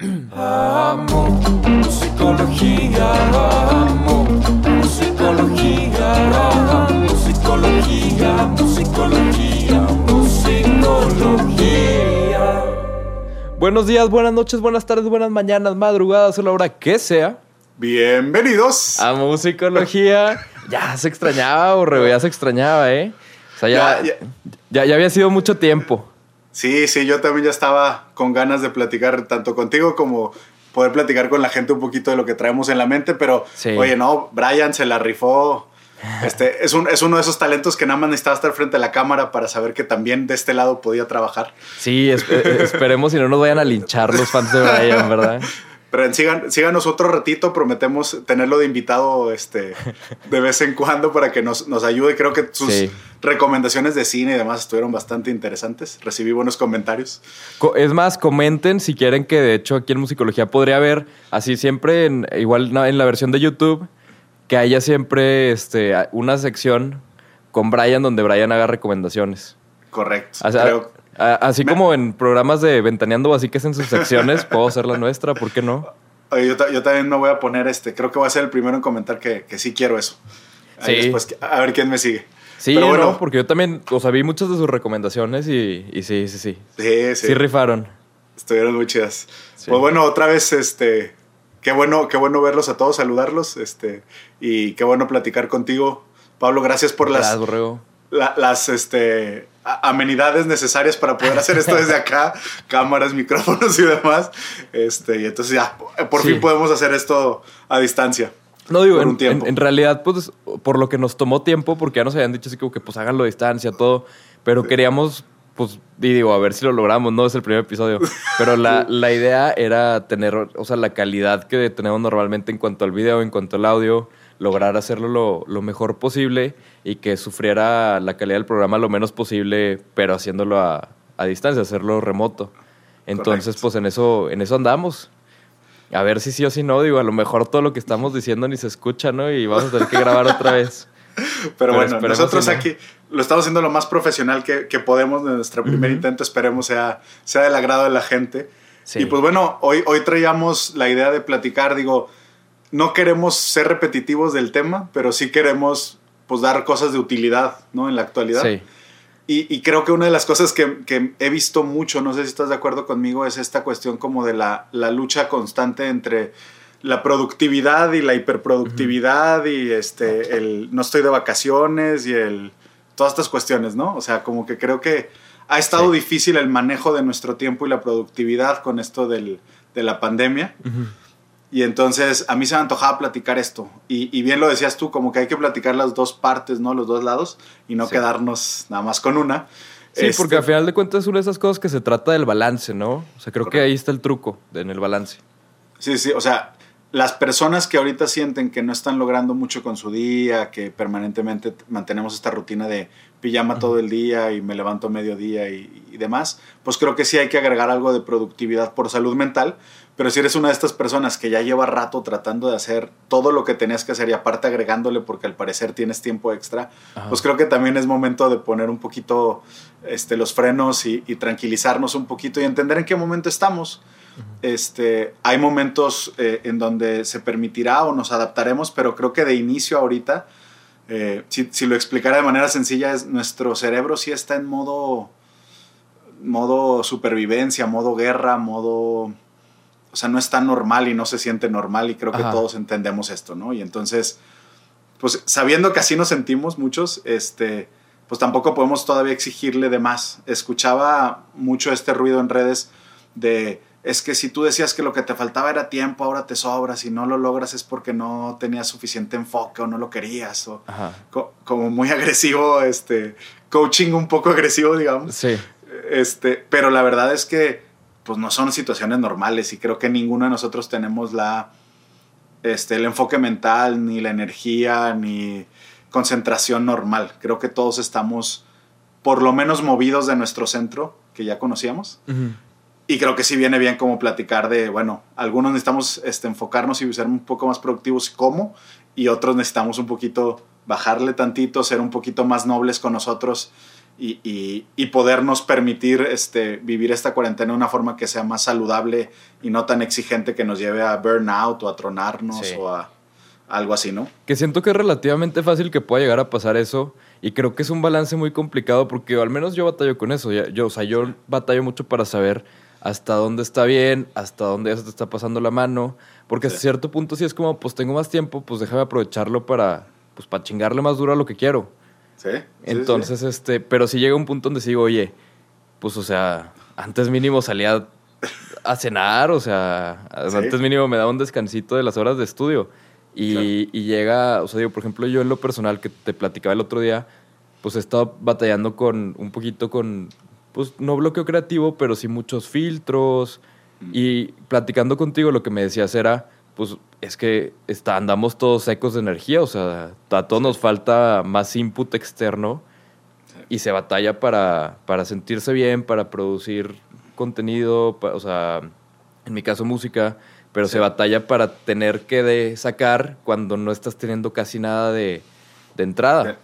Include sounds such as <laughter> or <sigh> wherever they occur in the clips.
Amo musicología, amo musicología, amo musicología, musicología, musicología. Buenos días, buenas noches, buenas tardes, buenas mañanas, madrugadas o la hora que sea. Bienvenidos. A musicología. <laughs> ya se extrañaba, Borrego, ya se extrañaba, ¿eh? O sea, ya, Ya, ya, ya había sido mucho tiempo. Sí, sí, yo también ya estaba con ganas de platicar tanto contigo como poder platicar con la gente un poquito de lo que traemos en la mente, pero Sí. oye, no, Brian se la rifó. <laughs> Este, es, un, es uno de esos talentos que nada más necesitaba estar frente a la cámara para saber que también de este lado podía trabajar. Sí, es- eh, esperemos y no nos vayan a linchar los fans de Brian, ¿verdad? <laughs> Pero sigan, síganos otro ratito, prometemos tenerlo de invitado este, de vez en cuando para que nos, nos ayude. Creo que sus Sí. Recomendaciones de cine y demás estuvieron bastante interesantes. Recibí buenos comentarios. Co- Es más, comenten si quieren que de hecho aquí en Musicología podría haber, así siempre, en, igual en la versión de YouTube, que haya siempre este, una sección con Brian donde Brian haga recomendaciones. Correcto. O sea, Creo- a- así Me- como en programas de Ventaneando así que hacen sus secciones, <laughs> puedo hacer la nuestra, ¿por qué no? Yo, ta- yo también me voy a poner, este, creo que voy a ser el primero en comentar que, que sí quiero eso. Ahí Sí. después, a ver quién me sigue. Sí, Pero bueno, no, porque yo también, o sea, vi muchas de sus recomendaciones y, y sí, sí, sí. sí, Sí, sí, rifaron. estuvieron muy chidas. Sí. Pues bueno, otra vez, este, qué bueno, qué bueno verlos a todos, saludarlos, este, y qué bueno platicar contigo. Pablo, gracias por las, Gracias, borrego. la- las este, amenidades necesarias para poder hacer esto desde acá, <laughs> cámaras, micrófonos y demás. Este, y entonces ya, por Sí. fin podemos hacer esto a distancia. No digo, en, un tiempo. en- en realidad, pues, por lo que nos tomó tiempo, porque ya nos habían dicho así como que pues háganlo a distancia, todo, pero queríamos, pues, y digo, a ver si lo logramos, no es el primer episodio, <laughs> pero la, la idea era tener, o sea, la calidad que tenemos normalmente en cuanto al video, en cuanto al audio, lograr hacerlo lo, lo mejor posible y que sufriera la calidad del programa lo menos posible, pero haciéndolo a, a distancia, hacerlo remoto. Entonces, Correcto. pues en eso, en eso andamos. A ver si sí o si no, digo, a lo mejor todo lo que estamos diciendo ni se escucha, ¿no? Y vamos a tener que grabar otra vez. <laughs> Pero, Pero bueno, nosotros si no. aquí lo estamos haciendo lo más profesional que, que podemos de nuestro primer intento. Esperemos sea, sea del agrado de la gente. Sí. Y pues bueno, hoy, hoy traíamos la idea de platicar. Digo, no queremos ser repetitivos del tema, pero sí queremos pues dar cosas de utilidad, ¿no? En la actualidad. Sí. Y, y creo que una de las cosas que, que he visto mucho, no sé si estás de acuerdo conmigo, es esta cuestión como de la, la lucha constante entre la productividad y la hiperproductividad y este, el no estoy de vacaciones y el, todas estas cuestiones, ¿no? O sea, como que creo que ha estado Sí. difícil el manejo de nuestro tiempo y la productividad con esto del, de la pandemia. Ujú. Y entonces a mí se me antojaba platicar esto. Y, y bien lo decías tú, como que hay que platicar las dos partes, ¿no? Los dos lados y no Sí. quedarnos nada más con una. Sí, Este, porque al final de cuentas es una de esas cosas que se trata del balance, ¿no? O sea, creo que ahí está el truco en el balance. Sí, sí, o sea, las personas que ahorita sienten que no están logrando mucho con su día, que permanentemente mantenemos esta rutina de pijama todo el día y me levanto mediodía y, y demás, pues creo que sí hay que agregar algo de productividad por salud mental, pero si eres una de estas personas que ya lleva rato tratando de hacer todo lo que tenías que hacer y aparte agregándole porque al parecer tienes tiempo extra, Ajá. pues creo que también es momento de poner un poquito este, los frenos y, y tranquilizarnos un poquito y entender en qué momento estamos. Este, hay momentos eh, en donde se permitirá o nos adaptaremos, pero creo que de inicio ahorita, eh, si, si lo explicara de manera sencilla, es nuestro cerebro sí está en modo, modo supervivencia, modo guerra, modo... O sea, no está normal y no se siente normal y creo que todos entendemos esto, ¿no? Y entonces, pues sabiendo que así nos sentimos muchos, este, pues tampoco podemos todavía exigirle de más. Escuchaba mucho este ruido en redes de es que si tú decías que lo que te faltaba era tiempo, ahora te sobra, si no lo logras es porque no tenías suficiente enfoque o no lo querías, o co- como muy agresivo, este, coaching un poco agresivo, digamos. Sí. Este, pero la verdad es que pues no son situaciones normales y creo que ninguno de nosotros tenemos la este el enfoque mental ni la energía ni concentración normal. Creo que todos estamos por lo menos movidos de nuestro centro que ya conocíamos. Y creo que sí viene bien como platicar de, bueno, algunos necesitamos este, enfocarnos y ser un poco más productivos cómo, y otros necesitamos un poquito bajarle tantito, ser un poquito más nobles con nosotros y, y- y podernos permitir este, vivir esta cuarentena de una forma que sea más saludable y no tan exigente que nos lleve a burnout o a tronarnos Sí. o a algo así, ¿no? Que siento que es relativamente fácil que pueda llegar a pasar eso. Y creo que es un balance muy complicado porque al menos yo batallo con eso. Yo, o sea, yo batallo mucho para saber hasta dónde está bien, hasta dónde ya se te está pasando la mano. Porque Sí. a cierto punto sí es como, pues tengo más tiempo, pues déjame aprovecharlo para, pues para chingarle más duro a lo que quiero. Sí. sí, Entonces, este, pero si llega un punto donde sigo, oye, pues o sea, antes mínimo salía a cenar, o sea, Sí. antes mínimo me daba un descansito de las horas de estudio. Y, Claro. y llega, o sea, digo, por ejemplo, yo en lo personal que te platicaba el otro día, pues he estado batallando con un poquito con, pues no bloqueo creativo, pero sí muchos filtros. Mm. Y platicando contigo, lo que me decías era, pues es que está, andamos todos secos de energía, o sea, a todos nos falta más input externo y se batalla para, para sentirse bien, para producir contenido, pa- o sea, en mi caso música, pero Sí. se batalla para tener que de sacar cuando no estás teniendo casi nada de, de entrada.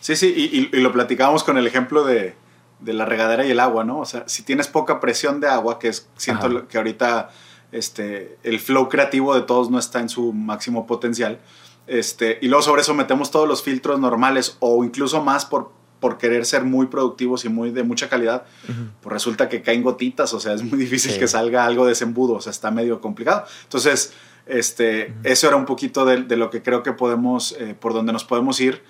Sí, sí, y, y- y lo platicábamos con el ejemplo de, de la regadera y el agua, ¿no? O sea, si tienes poca presión de agua, que es, siento Ajá. que ahorita este, el flow creativo de todos no está en su máximo potencial, este, y luego sobre eso metemos todos los filtros normales o incluso más por, por querer ser muy productivos y muy de mucha calidad, pues resulta que caen gotitas, o sea, es muy difícil Sí. que salga algo de ese embudo, o sea, está medio complicado. Entonces, este, eso era un poquito de, de lo que creo que podemos, eh, por donde nos podemos ir.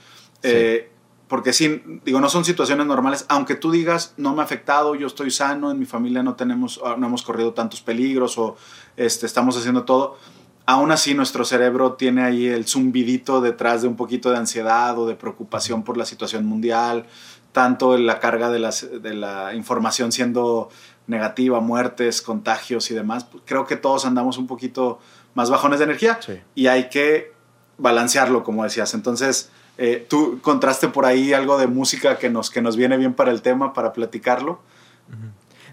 Sí. Eh, porque sí, digo, no son situaciones normales, aunque tú digas, no me ha afectado, yo estoy sano, en mi familia no tenemos, ah, no hemos corrido tantos peligros o este, estamos haciendo todo, aún así nuestro cerebro tiene ahí el zumbidito detrás de un poquito de ansiedad o de preocupación por la situación mundial, tanto en la carga de, las, de la información siendo negativa, muertes, contagios y demás, pues, creo que todos andamos un poquito más bajones de energía Sí. y hay que balancearlo, como decías. Entonces, eh, tú encontraste por ahí algo de música que nos, que nos viene bien para el tema, para platicarlo.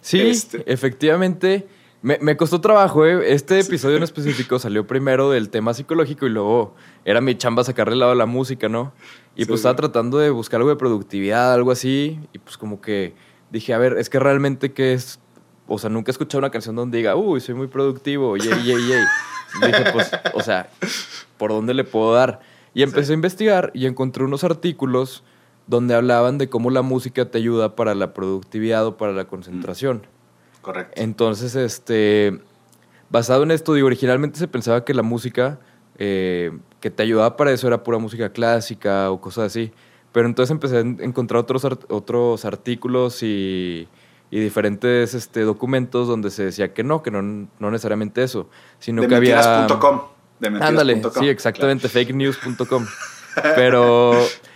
Sí, Este- efectivamente. Me, me costó trabajo, ¿eh? Este episodio en específico salió primero del tema psicológico y luego era mi chamba sacarle el lado a la música, ¿no? Y Sí, pues sí. estaba tratando de buscar algo de productividad, algo así. Y pues como que dije, a ver, es que realmente qué es... O sea, nunca he escuchado una canción donde diga, uy, soy muy productivo, yay, yay, yay. Dije, pues, o sea, ¿por dónde le puedo dar? Y empecé a investigar y encontré unos artículos donde hablaban de cómo la música te ayuda para la productividad o para la concentración. Correcto. Entonces, este, basado en esto, digo, originalmente se pensaba que la música eh, que te ayudaba para eso era pura música clásica o cosas así. Pero entonces empecé a en- encontrar otros, art- otros artículos y, y diferentes este, documentos donde se decía que no, que no, no necesariamente eso, sino de que había... mentiras.com. De Ándale, mentiras.com. sí, exactamente, fakenews.com. <laughs> Pero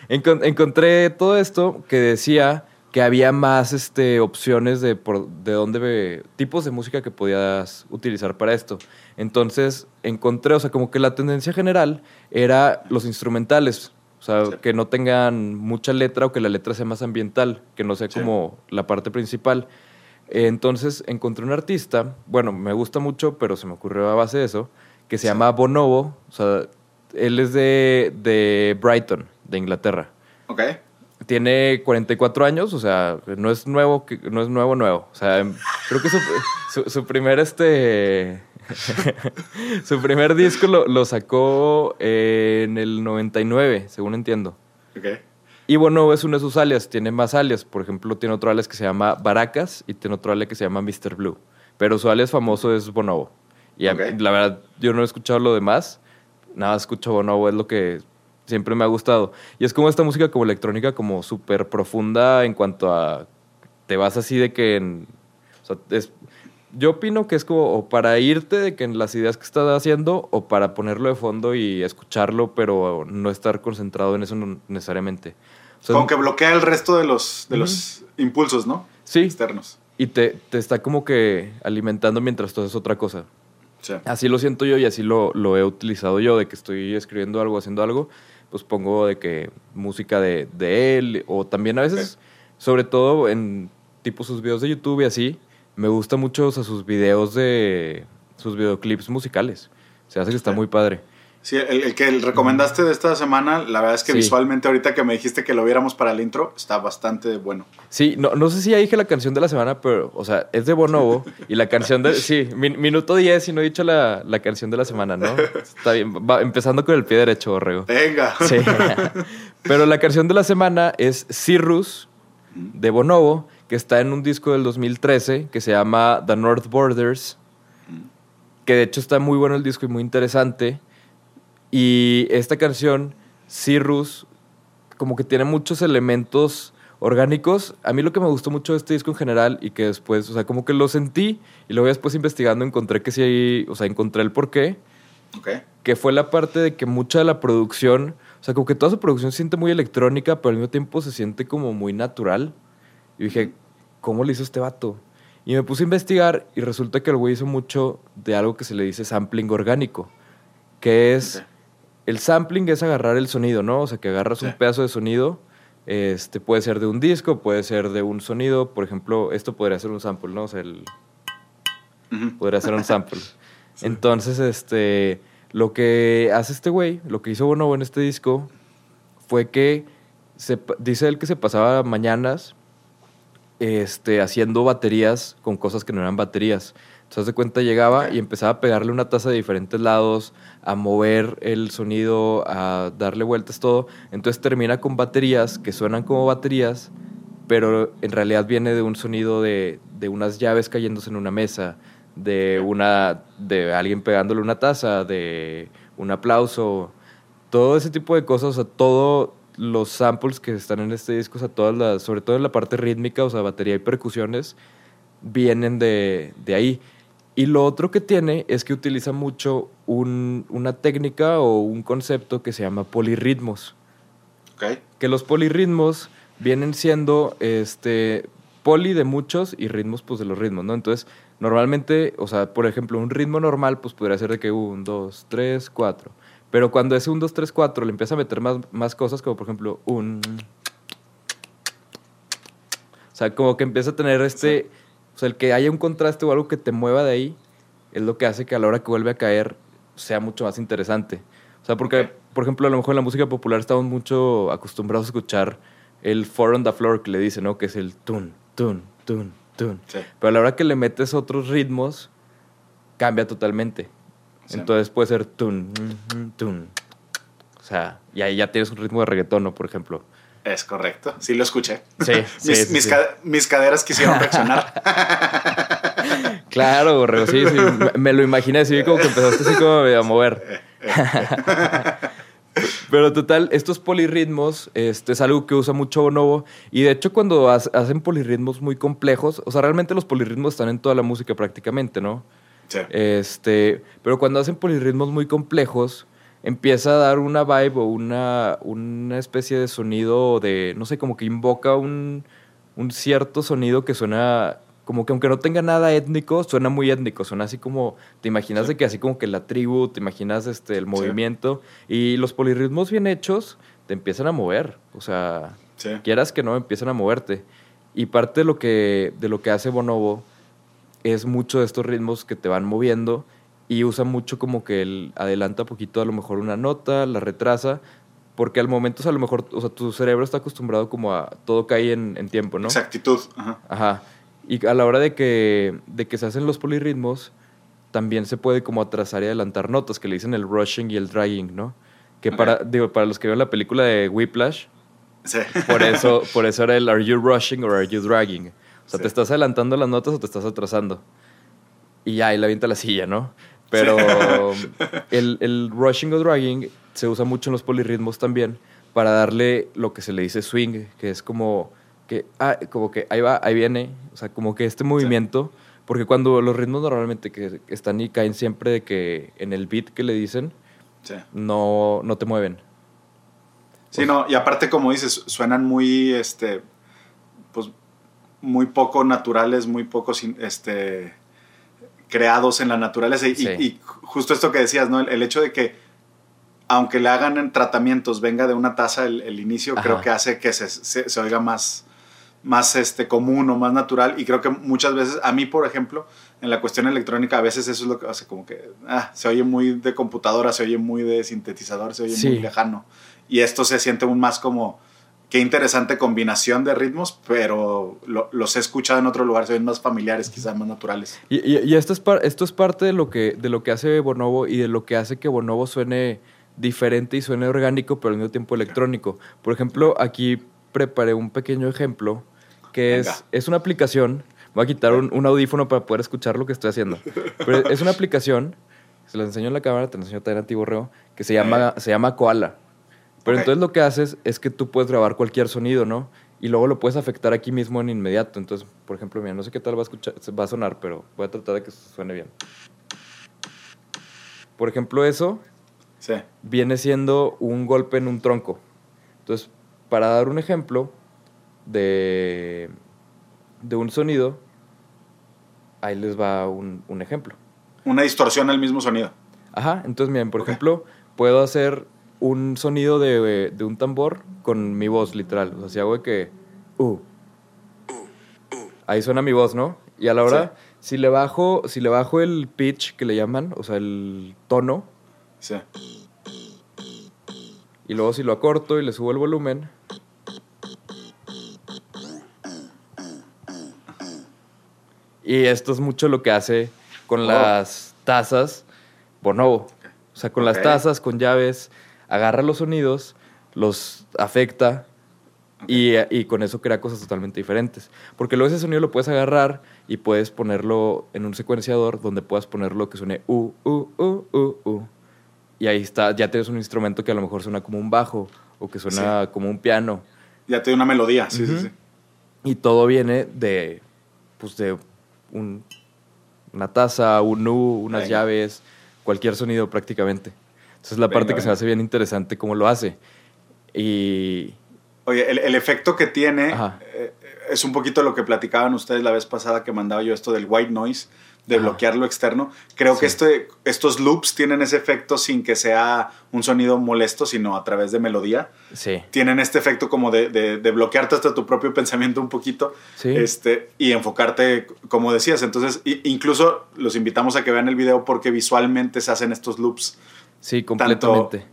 encon- encontré todo esto que decía que había más este, opciones de, por, de dónde tipos de música que podías utilizar para esto. Entonces encontré, o sea, como que la tendencia general era los instrumentales. O sea, Sí. que no tengan mucha letra o que la letra sea más ambiental, que no sea Sí. como la parte principal. Entonces encontré un artista, bueno, me gusta mucho, pero se me ocurrió a base de eso, que se Sí. llama Bonobo. O sea, él es de, de Brighton, de Inglaterra. Ok. Tiene 44 años, o sea, no es nuevo, no es nuevo, nuevo. O sea, em, creo que su, <laughs> su- su primer este. <laughs> su primer disco lo, lo sacó en el 99, según entiendo. Ok. Y Bonobo es uno de sus alias, tiene más alias. Por ejemplo, tiene otro alias que se llama Baracas y tiene otro alias que se llama Mr. Blue. Pero su alias famoso es Bonobo. Y a- la verdad, yo no he escuchado lo demás. Nada, escucho Bonobo, es lo que siempre me ha gustado. Y es como esta música como electrónica, como súper profunda en cuanto a... Te vas así de que... En, o sea, es- yo opino que es como o para irte de que en las ideas que estás haciendo o para ponerlo de fondo y escucharlo, pero no estar concentrado en eso necesariamente. O sea, Como que bloquea el resto de los, de los impulsos, ¿no? sí, Externos. y te, te está como que alimentando mientras tú haces otra cosa. Sí. Así lo siento yo y así lo, lo he utilizado yo, de que estoy escribiendo algo, haciendo algo, pues pongo de que música de, de él, o también a veces, sobre todo en tipo sus videos de YouTube y así, me gusta mucho o sea, sus videos de sus videoclips musicales. Se hace que está muy padre. Sí, el, el que recomendaste de esta semana, la verdad es que Sí. visualmente ahorita que me dijiste que lo viéramos para el intro, está bastante bueno. Sí, no, no sé si ya dije la canción de la semana, pero, o sea, es de Bonobo. y la canción de. Sí, min- minuto 10 y no he dicho la, la canción de la semana, ¿no? Está bien. Va, empezando con el pie derecho, Borrego. Venga. Sí. <laughs> Pero la canción de la semana es Cirrus de Bonobo, que está en un disco del 2013 que se llama The North Borders. Que de hecho está muy bueno el disco y muy interesante. Y esta canción, Cirrus, como que tiene muchos elementos orgánicos. A mí lo que me gustó mucho de este disco en general y que después, o sea, como que lo sentí y luego después investigando encontré que sí, hay- o sea, encontré el porqué Ok. que fue la parte de que mucha de la producción, o sea, como que toda su producción se siente muy electrónica, pero al mismo tiempo se siente como muy natural. Y dije, ¿cómo le hizo este vato? Y me puse a investigar y resulta que el güey hizo mucho de algo que se le dice sampling orgánico, que es... El sampling es agarrar el sonido, ¿no? O sea, que agarras Sí. un pedazo de sonido, este, puede ser de un disco, puede ser de un sonido, por ejemplo, esto podría ser un sample, ¿no? O sea, el, podría ser un sample. <laughs> Entonces, este, lo que hace este güey, lo que hizo Bonobo en este disco, fue que se, dice él que se pasaba mañanas este, haciendo baterías con cosas que no eran baterías. Entonces, de cuenta, llegaba y empezaba a pegarle una taza de diferentes lados, a mover el sonido, a darle vueltas, todo. Entonces, termina con baterías que suenan como baterías, pero en realidad viene de un sonido de, de unas llaves cayéndose en una mesa, de una de alguien pegándole una taza, de un aplauso, todo ese tipo de cosas, o sea, todos los samples que están en este disco, o sea, todas las, sobre todo en la parte rítmica, o sea, batería y percusiones, vienen de, de ahí. Y lo otro que tiene es que utiliza mucho un- una técnica o un concepto que se llama polirritmos Ok. que los polirritmos vienen siendo este poli de muchos y ritmos pues de los ritmos, ¿no? Entonces, normalmente, o sea, por ejemplo, un ritmo normal pues podría ser de que un, dos, tres, cuatro. Pero cuando ese un, dos, tres, cuatro le empieza a meter más, más cosas, como por ejemplo un... O sea, como que empieza a tener este... O sea, el que haya un contraste o algo que te mueva de ahí es lo que hace que a la hora que vuelve a caer sea mucho más interesante. O sea, porque, por ejemplo, a lo mejor en la música popular estamos mucho acostumbrados a escuchar el four on the floor que le dice, ¿no? Que es el tun, tun, tun, tun. Sí. Pero a la hora que le metes otros ritmos, cambia totalmente. Sí. Entonces puede ser tun, tun. O sea, y ahí ya tienes un ritmo de reggaetón, ¿no? Por ejemplo. Es correcto. Sí lo escuché. Sí, <laughs> sí, mis, sí, mis caderas quisieron reaccionar. <laughs> Claro, Borrego, sí, sí. Me, me lo imaginé así como que empezaste así como a mover. <laughs> Pero total, estos polirritmos este, es algo que usa mucho Bonobo. Y de hecho, cuando ha- hacen polirritmos muy complejos, o sea, realmente los polirritmos están en toda la música prácticamente, ¿no? Sí. Este, pero cuando hacen polirritmos muy complejos, empieza a dar una vibe o una, una especie de sonido de, no sé, como que invoca un, un cierto sonido que suena, como que aunque no tenga nada étnico, suena muy étnico, suena así como, te imaginas Sí. de que así como que la tribu, te imaginas este, el movimiento, y los polirritmos bien hechos te empiezan a mover, o sea, Sí. quieras que no, empiezan a moverte. Y parte de lo que, de lo que hace Bonobo es mucho de estos ritmos que te van moviendo y usa mucho como que él adelanta poquito a lo mejor una nota, la retrasa, porque al momento, o sea, a lo mejor, o sea, tu cerebro está acostumbrado como a todo cae en, en tiempo, ¿no? Exactitud. Ajá. Ajá. Y a la hora de que, de que se hacen los polirritmos, también se puede como atrasar y adelantar notas, que le dicen el rushing y el dragging, ¿no? Que para, digo, para los que vieron la película de Whiplash, Sí. por <laughs> eso, por eso era el Are you rushing or are you dragging? O sea, Sí. ¿te estás adelantando las notas o te estás atrasando? Y ya, y la avienta la silla, ¿no? Pero <laughs> el, el rushing o dragging se usa mucho en los polirritmos también para darle lo que se le dice swing, que es como que, ah, como que ahí va, ahí viene, o sea, como que este movimiento, porque cuando los ritmos normalmente que están y caen siempre de que en el beat que le dicen, Sí. no, no te mueven. Sí, no, y aparte, como dices, suenan muy, este, pues, muy poco naturales, muy pocos, este, creados en la naturaleza. Y, Sí. y justo esto que decías, ¿no? El, el hecho de que, aunque le hagan en tratamientos, venga de una taza el, el inicio, Ajá. creo que hace que se, se, se oiga más, más este, común o más natural. Y creo que muchas veces, a mí, por ejemplo, en la cuestión electrónica a veces eso es lo que hace como que ah, se oye muy de computadora, se oye muy de sintetizador, se oye Sí. muy lejano. Y esto se siente aún más como qué interesante combinación de ritmos, pero lo- los he escuchado en otro lugar, se ven más familiares, quizás más naturales. Y, y- y esto, es par- esto es parte de lo, que, de lo que hace Bonobo y de lo que hace que Bonobo suene diferente y suene orgánico, pero al mismo tiempo electrónico. Por ejemplo, aquí preparé un pequeño ejemplo que Venga. es, es una aplicación. Voy a quitar un, un audífono para poder escuchar lo que estoy haciendo. Pero es una aplicación, se la enseño en la cámara, te la enseño también a ti, Borreo, que se llama, se llama Koala. Pero entonces lo que haces es que tú puedes grabar cualquier sonido, ¿no? Y luego lo puedes afectar aquí mismo en inmediato. Entonces, por ejemplo, mira, no sé qué tal va a escuchar, va a sonar, pero voy a tratar de que suene bien. Por ejemplo, eso Sí. viene siendo un golpe en un tronco. Entonces, para dar un ejemplo de, de un sonido, ahí les va un, un ejemplo. Una distorsión al mismo sonido. Ajá, entonces miren, por ejemplo, puedo hacer un sonido de, de un tambor con mi voz, literal. O sea, si hago de que... Uh, ahí suena mi voz, ¿no? Y a la hora, si, le bajo, si le bajo el pitch que le llaman, o sea, el tono, Sí. y luego si lo acorto y le subo el volumen... Y esto es mucho lo que hace con Oh. las tazas Bonobo. O sea, con las tazas, con llaves, agarra los sonidos, los afecta y, y con eso crea cosas totalmente diferentes. Porque luego ese sonido lo puedes agarrar y puedes ponerlo en un secuenciador donde puedas ponerlo que suene u, u, u, u, u. Y ahí está, ya tienes un instrumento que a lo mejor suena como un bajo o que suena como un piano. Ya te una melodía, sí, Ujú. sí, sí. Y todo viene de, pues de un- una taza, un U, unas Venga. llaves, cualquier sonido prácticamente. Entonces la Venga, parte que se me venga. hace bien interesante cómo lo hace. Y Oye, el, el efecto que tiene eh, es un poquito lo que platicaban ustedes la vez pasada que mandaba yo esto del white noise, de Ajá. bloquear lo externo. Creo que Sí. este, estos loops tienen ese efecto sin que sea un sonido molesto, sino a través de melodía. sí, Tienen este efecto como de, de- de bloquearte hasta tu propio pensamiento un poquito sí. este, y enfocarte, como decías. Entonces, incluso los invitamos a que vean el video porque visualmente se hacen estos loops sí, completamente.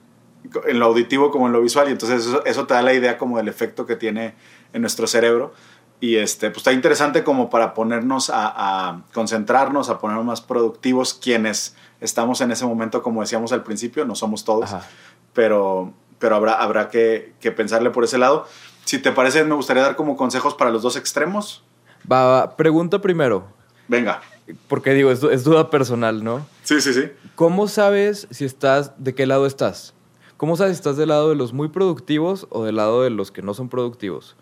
en lo auditivo como en lo visual y entonces eso, eso te da la idea como del efecto que tiene en nuestro cerebro y este pues está interesante como para ponernos a, a concentrarnos a ponernos más productivos quienes estamos en ese momento como decíamos al principio no somos todos Ajá. pero pero habrá habrá que, que pensarle por ese lado. Si te parece me gustaría dar como consejos para los dos extremos. Va, va, pregunta primero, venga porque digo, es, du- es duda personal, ¿no? sí sí sí ¿Cómo sabes si estás, de qué lado estás? ¿Cómo sabes si estás del lado de los muy productivos o del lado de los que no son productivos?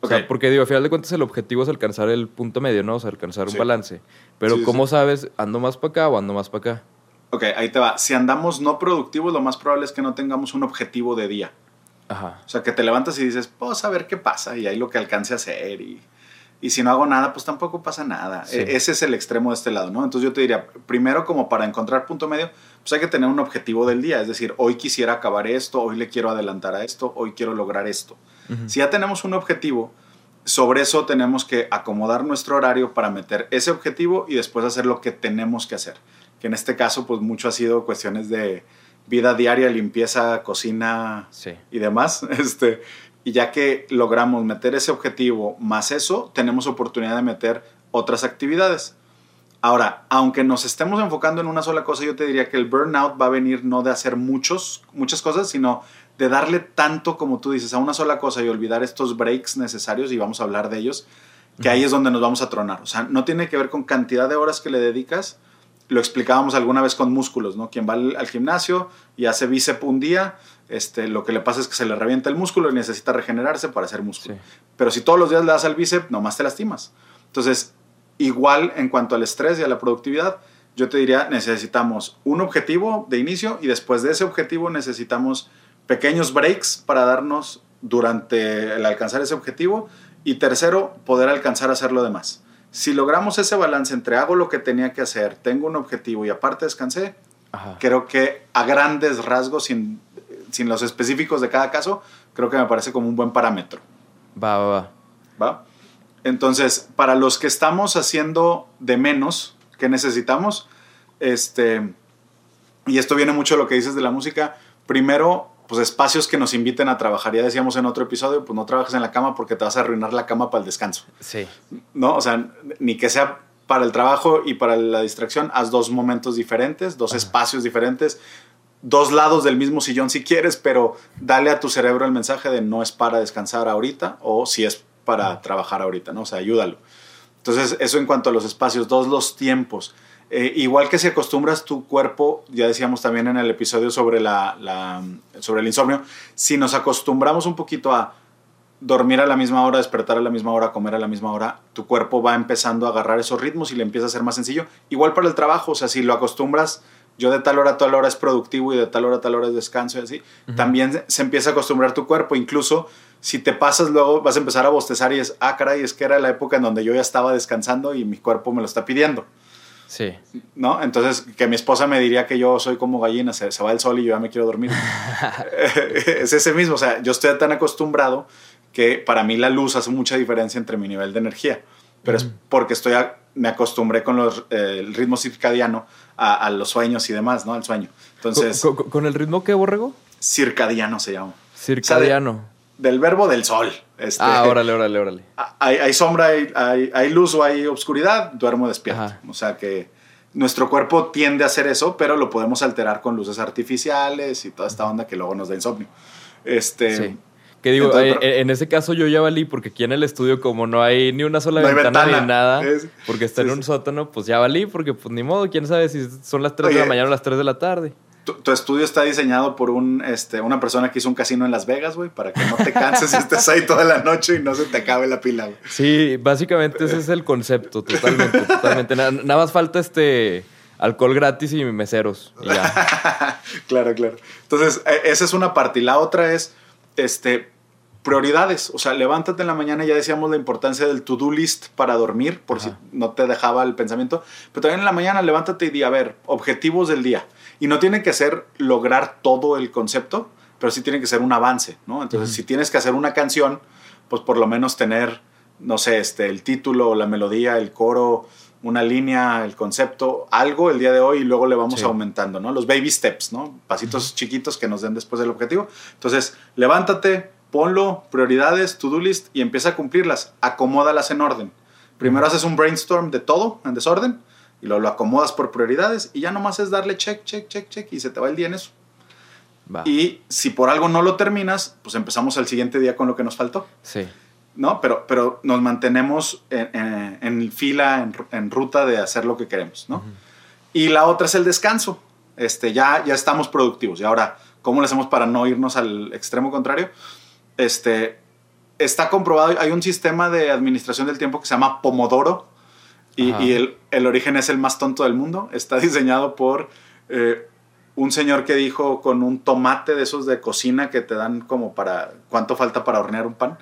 O sea, porque digo, al final de cuentas el objetivo es alcanzar el punto medio, ¿no? O sea, alcanzar un balance. Pero sí, ¿cómo sí. sabes, ando más para acá o ando más para acá? Ok, ahí te va si andamos no productivos lo más probable es que no tengamos un objetivo de día Ajá. O sea, que te levantas y dices, pues a ver qué pasa y ahí lo que alcance a hacer y, y si no hago nada, pues tampoco pasa nada. Sí. E- Ese es el extremo de este lado, ¿no? Entonces yo te diría, primero como para encontrar punto medio, pues hay que tener un objetivo del día, es decir, hoy quisiera acabar esto, hoy le quiero adelantar a esto, hoy quiero lograr esto. Ujú. Si ya tenemos un objetivo, sobre eso tenemos que acomodar nuestro horario para meter ese objetivo y después hacer lo que tenemos que hacer. Que en este caso, pues mucho ha sido cuestiones de vida diaria, limpieza, cocina, Sí. y demás. <laughs> Este, y ya que logramos meter ese objetivo más eso, tenemos oportunidad de meter otras actividades. Ahora, aunque nos estemos enfocando en una sola cosa, yo te diría que el burnout va a venir no de hacer muchos, muchas cosas, sino de darle tanto, como tú dices, a una sola cosa y olvidar estos breaks necesarios, y vamos a hablar de ellos, que ahí es donde nos vamos a tronar. O sea, no tiene que ver con cantidad de horas que le dedicas, lo explicábamos alguna vez con músculos, ¿no? Quien va al, al gimnasio y hace bíceps un día, este, lo que le pasa es que se le revienta el músculo y necesita regenerarse para hacer músculo. Sí. Pero si todos los días le das al bíceps, nomás te lastimas. Entonces, igual en cuanto al estrés y a la productividad, yo te diría, necesitamos un objetivo de inicio y después de ese objetivo necesitamos pequeños breaks para darnos durante el alcanzar ese objetivo y tercero, poder alcanzar a hacer lo demás. Si logramos ese balance entre hago lo que tenía que hacer, tengo un objetivo y aparte descansé, Ajá. creo que a grandes rasgos, sin, sin los específicos de cada caso, creo que me parece como un buen parámetro. Va, va, va. ¿va? Entonces, para los que estamos haciendo de menos, que necesitamos. Este, y esto viene mucho de lo que dices de la música. Primero, pues espacios que nos inviten a trabajar. Ya decíamos en otro episodio, pues no trabajes en la cama porque te vas a arruinar la cama para el descanso. Sí. ¿No? O sea, ni que sea para el trabajo y para la distracción, haz dos momentos diferentes, dos espacios diferentes, dos lados del mismo sillón si quieres, pero dale a tu cerebro el mensaje de no es para descansar ahorita o si es para trabajar ahorita, ¿no? O sea, ayúdalo. Entonces, eso en cuanto a los espacios. Dos, los tiempos. Eh, igual que si acostumbras tu cuerpo, ya decíamos también en el episodio sobre, la, la- sobre el insomnio, si nos acostumbramos un poquito a dormir a la misma hora, despertar a la misma hora, comer a la misma hora, tu cuerpo va empezando a agarrar esos ritmos y le empieza a ser más sencillo. Igual para el trabajo, o sea, si lo acostumbras, yo de tal hora a tal hora es productivo y de tal hora a tal hora es descanso y así, también se empieza a acostumbrar tu cuerpo. Incluso si te pasas luego, vas a empezar a bostezar y es, ah, caray, es que era la época en donde yo ya estaba descansando y mi cuerpo me lo está pidiendo. Sí. ¿no? Entonces, que mi esposa me diría que yo soy como gallina, se, se va el sol y yo ya me quiero dormir. <laughs> <laughs> es ese mismo, o sea, yo estoy tan acostumbrado que para mí la luz hace mucha diferencia entre mi nivel de energía, pero es porque estoy a- me acostumbré con los, eh, el ritmo circadiano a, a los sueños y demás, ¿no? Al sueño. Entonces, ¿Con, con- con el ritmo que borrego? circadiano se llama. Circadiano. Del verbo del sol. Este, ah, órale, órale, órale. <laughs> hay, hay sombra, hay, hay, hay luz o hay obscuridad, duermo despierto. Ajá. O sea que nuestro cuerpo tiende a hacer eso, pero lo podemos alterar con luces artificiales y toda esta onda que luego nos da insomnio. Este, Sí. Que digo, Entonces, eh, pero- en ese caso yo ya valí porque aquí en el estudio como no hay ni una sola No ventana, ventana. ni nada, Es- porque está sí, en un sí. sótano, pues ya valí porque pues ni modo, quién sabe si son las 3 de la mañana o las 3 de la tarde. Tu, tu estudio está diseñado por un, este, una persona que hizo un casino en Las Vegas, güey, para que no te canses y estés ahí toda la noche y no se te acabe la pila, güey. Sí, básicamente ese es el concepto, totalmente, totalmente. Nada, nada más falta este alcohol gratis y meseros. Y ya. <laughs> claro, claro. Entonces, eh, esa es una parte. Y la otra es, este, prioridades. O sea, levántate en la mañana, ya decíamos la importancia del to-do list para dormir, por Ajá. si no te dejaba el pensamiento. Pero también en la mañana levántate y di, a ver, objetivos del día. Y no tiene que ser lograr todo el concepto, pero sí tiene que ser un avance, ¿no? Entonces, si tienes que hacer una canción, pues por lo menos tener, no sé, este, el título, la melodía, el coro, una línea, el concepto, algo el día de hoy y luego le vamos Sí. aumentando, ¿no? Los baby steps, ¿no? Pasitos chiquitos que nos den después del objetivo. Entonces, levántate, ponlo, prioridades, to-do list y empieza a cumplirlas. Acomódalas en orden. Primero haces un brainstorm de todo en desorden y luego lo acomodas por prioridades y ya nomás es darle check, check, check, check y se te va el día en eso. Va. Y si por algo no lo terminas, pues empezamos el siguiente día con lo que nos faltó. Sí. ¿No? Pero, pero nos mantenemos en, en- en fila, en, ru- en ruta de hacer lo que queremos, ¿no? Y la otra es el descanso. Este, ya, ya estamos productivos. Y ahora, ¿cómo le hacemos para no irnos al extremo contrario? Este, está comprobado, hay un sistema de administración del tiempo que se llama Pomodoro. Y el, el origen es el más tonto del mundo. Está <laughs> diseñado por eh, un señor que dijo con un tomate de esos de cocina que te dan como para cuánto falta para hornear un pan.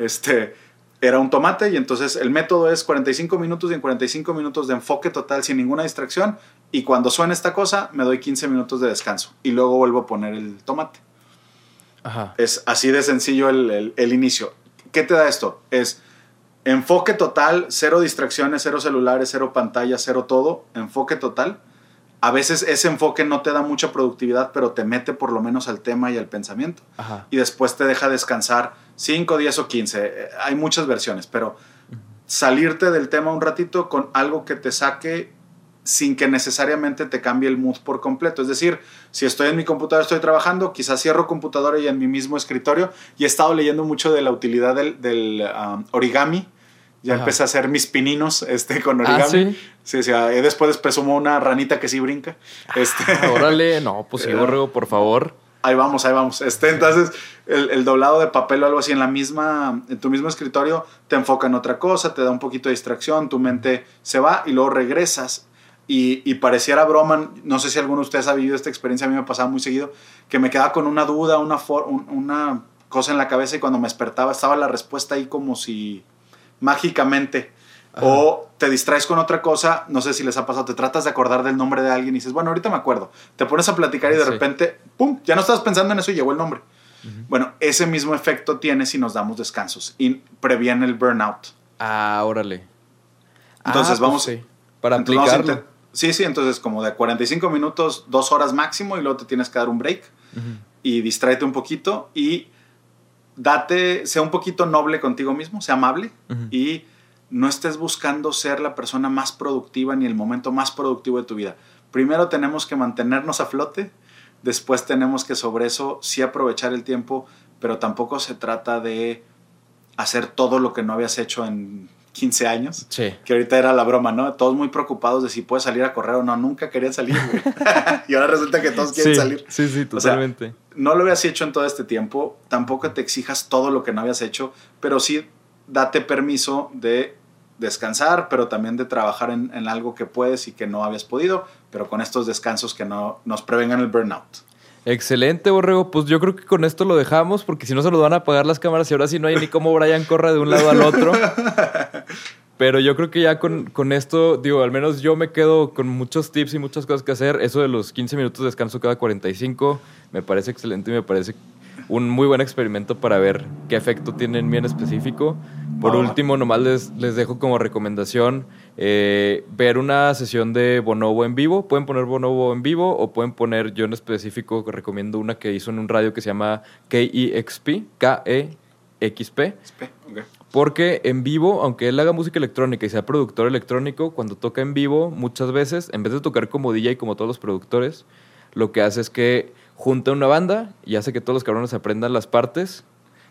Este era un tomate y entonces el método es 45 minutos y en 45 minutos de enfoque total sin ninguna distracción y cuando suena esta cosa me doy 15 minutos de descanso y luego vuelvo a poner el tomate. Ajá. Es así de sencillo el, el- el inicio. ¿Qué te da esto? Es enfoque total, cero distracciones, cero celulares, cero pantalla, cero todo, enfoque total. A veces ese enfoque no te da mucha productividad, pero te mete por lo menos al tema y al pensamiento. Ajá. Y después te deja descansar 5, 10 o 15. Eh, Hay muchas versiones, pero salirte del tema un ratito con algo que te saque sin que necesariamente te cambie el mood por completo. Es decir, si estoy en mi computadora, estoy trabajando, quizás cierro computadora y en mi mismo escritorio. Y he estado leyendo mucho de la utilidad del, del, um, origami. Ya Ajá. empecé a hacer mis pininos <laughs> este, con Ah, origami. ¿sí? Sí, sí, ah, después presumo una ranita que sí brinca. Este, Ah, órale, no, pues sí, borrego, por favor. Ahí vamos, ahí vamos. Este, entonces, el, el doblado de papel o algo así en la misma, en tu mismo escritorio, te enfoca en otra cosa, te da un poquito de distracción, tu mente se va y luego regresas. Y, y pareciera broma, no sé si alguno de ustedes ha vivido esta experiencia, a mí me pasaba muy seguido, que me quedaba con una duda, una, una cosa en la cabeza y cuando me despertaba estaba la respuesta ahí como si mágicamente. O te distraes con otra cosa, no sé si les ha pasado, te tratas de acordar del nombre de alguien y dices, bueno, ahorita me acuerdo. Te pones a platicar y de Sí. repente, ¡pum! Ya no estabas pensando en eso y llegó el nombre. Bueno, ese mismo efecto tiene si nos damos descansos y previene el burnout. Ah, órale. Entonces, Ah, pues vamos, sí. Para Entonces, aplicarlo. Sí, sí, entonces como de 45 minutos, dos horas máximo y luego te tienes que dar un break y distráete un poquito y date, sea un poquito noble contigo mismo, sea amable Ujú. y no estés buscando ser la persona más productiva ni el momento más productivo de tu vida. Primero tenemos que mantenernos a flote, después tenemos que sobre eso sí aprovechar el tiempo, pero tampoco se trata de hacer todo lo que no habías hecho en 15 años. Sí. Que ahorita era la broma, ¿no? Todos muy preocupados de si puedes salir a correr o no. Nunca querían salir, güey. <laughs> y ahora resulta que todos quieren sí, salir. Sí, sí, O sea, totalmente. No lo habías hecho en todo este tiempo. Tampoco te exijas todo lo que no habías hecho. Pero sí date permiso de descansar, pero también de trabajar en, en algo que puedes y que no habías podido. Pero con estos descansos que no nos prevengan el burnout. Excelente, Borrego. Pues yo creo que con esto lo dejamos, porque si no se nos van a apagar las cámaras y ahora sí no hay ni cómo Brian corra de un lado al otro. <laughs> Pero yo creo que ya con, con esto, digo, al menos yo me quedo con muchos tips y muchas cosas que hacer. Eso de los 15 minutos de descanso cada 45 me parece excelente y me parece un muy buen experimento para ver qué efecto tiene en mí en específico. Por último, nomás les, les dejo como recomendación eh, ver una sesión de Bonobo en vivo. Pueden poner Bonobo en vivo o pueden poner, yo en específico recomiendo una que hizo en un radio que se llama KEXP, K-E-X-P. Porque en vivo, aunque él haga música electrónica y sea productor electrónico, cuando toca en vivo, muchas veces, en vez de tocar como DJ como todos los productores, lo que hace es que junta una banda y hace que todos los cabrones aprendan las partes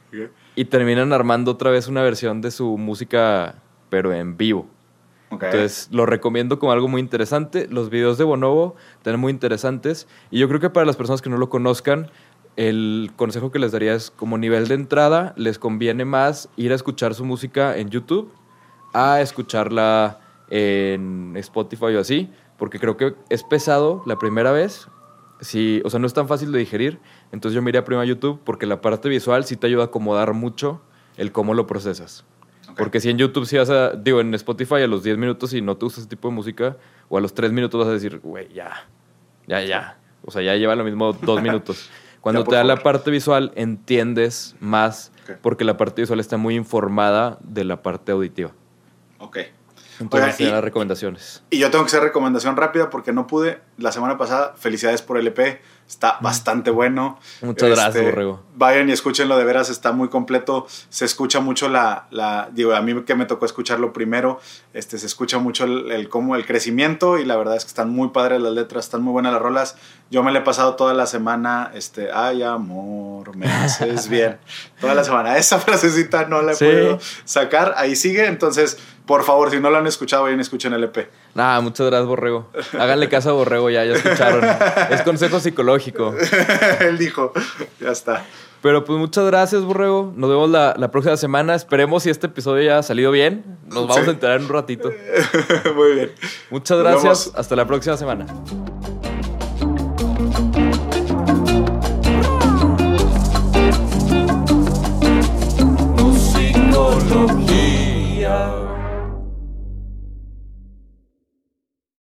Ok. y terminan armando otra vez una versión de su música, pero en vivo. Ok. Entonces, lo recomiendo como algo muy interesante. Los videos de Bonobo están muy interesantes. Y yo creo que para las personas que no lo conozcan, el consejo que les daría es como nivel de entrada, les conviene más ir a escuchar su música en YouTube a escucharla en Spotify o así, porque creo que es pesado la primera vez. Sí, o sea, no es tan fácil de digerir. Entonces yo me iría primero a YouTube porque la parte visual sí te ayuda a acomodar mucho el cómo lo procesas. Ok. Porque si en YouTube si vas a, digo, en Spotify a los 10 minutos y no te gusta ese tipo de música, o a los 3 minutos vas a decir, güey, ya, ya, ya. O sea, ya lleva lo mismo dos minutos. <laughs> Cuando te da la favor. parte visual, entiendes más, Ok. porque la parte visual está muy informada de la parte auditiva. Ok. Entonces, Oigan, y- las recomendaciones. Y yo tengo que hacer recomendación rápida porque no pude la semana pasada. Felicidades por el EP. Está bastante bueno. Este, Muchas gracias, Borrego. Vayan y escúchenlo, de veras está muy completo. Se escucha mucho la, la digo, a mí que me tocó escucharlo primero, este, se escucha mucho el, el cómo, el crecimiento y la verdad es que están muy padres las letras, están muy buenas las rolas. Yo me le he pasado toda la semana, este, ay amor, me haces bien. <laughs> Toda la semana. Esa frasecita no la he Sí. podido sacar, ahí sigue. Entonces, por favor, si no lo han escuchado, vayan, escuchen el EP. Nada, muchas gracias, Borrego. Háganle caso a Borrego ya, ya escucharon. es consejo psicológico. <laughs> Él dijo, ya está. Pero pues muchas gracias, Borrego. Nos vemos la, la, próxima semana. Esperemos si este episodio ya ha salido bien. Nos vamos a enterar en un ratito. <laughs> Muy bien. Muchas gracias. Hasta la próxima semana.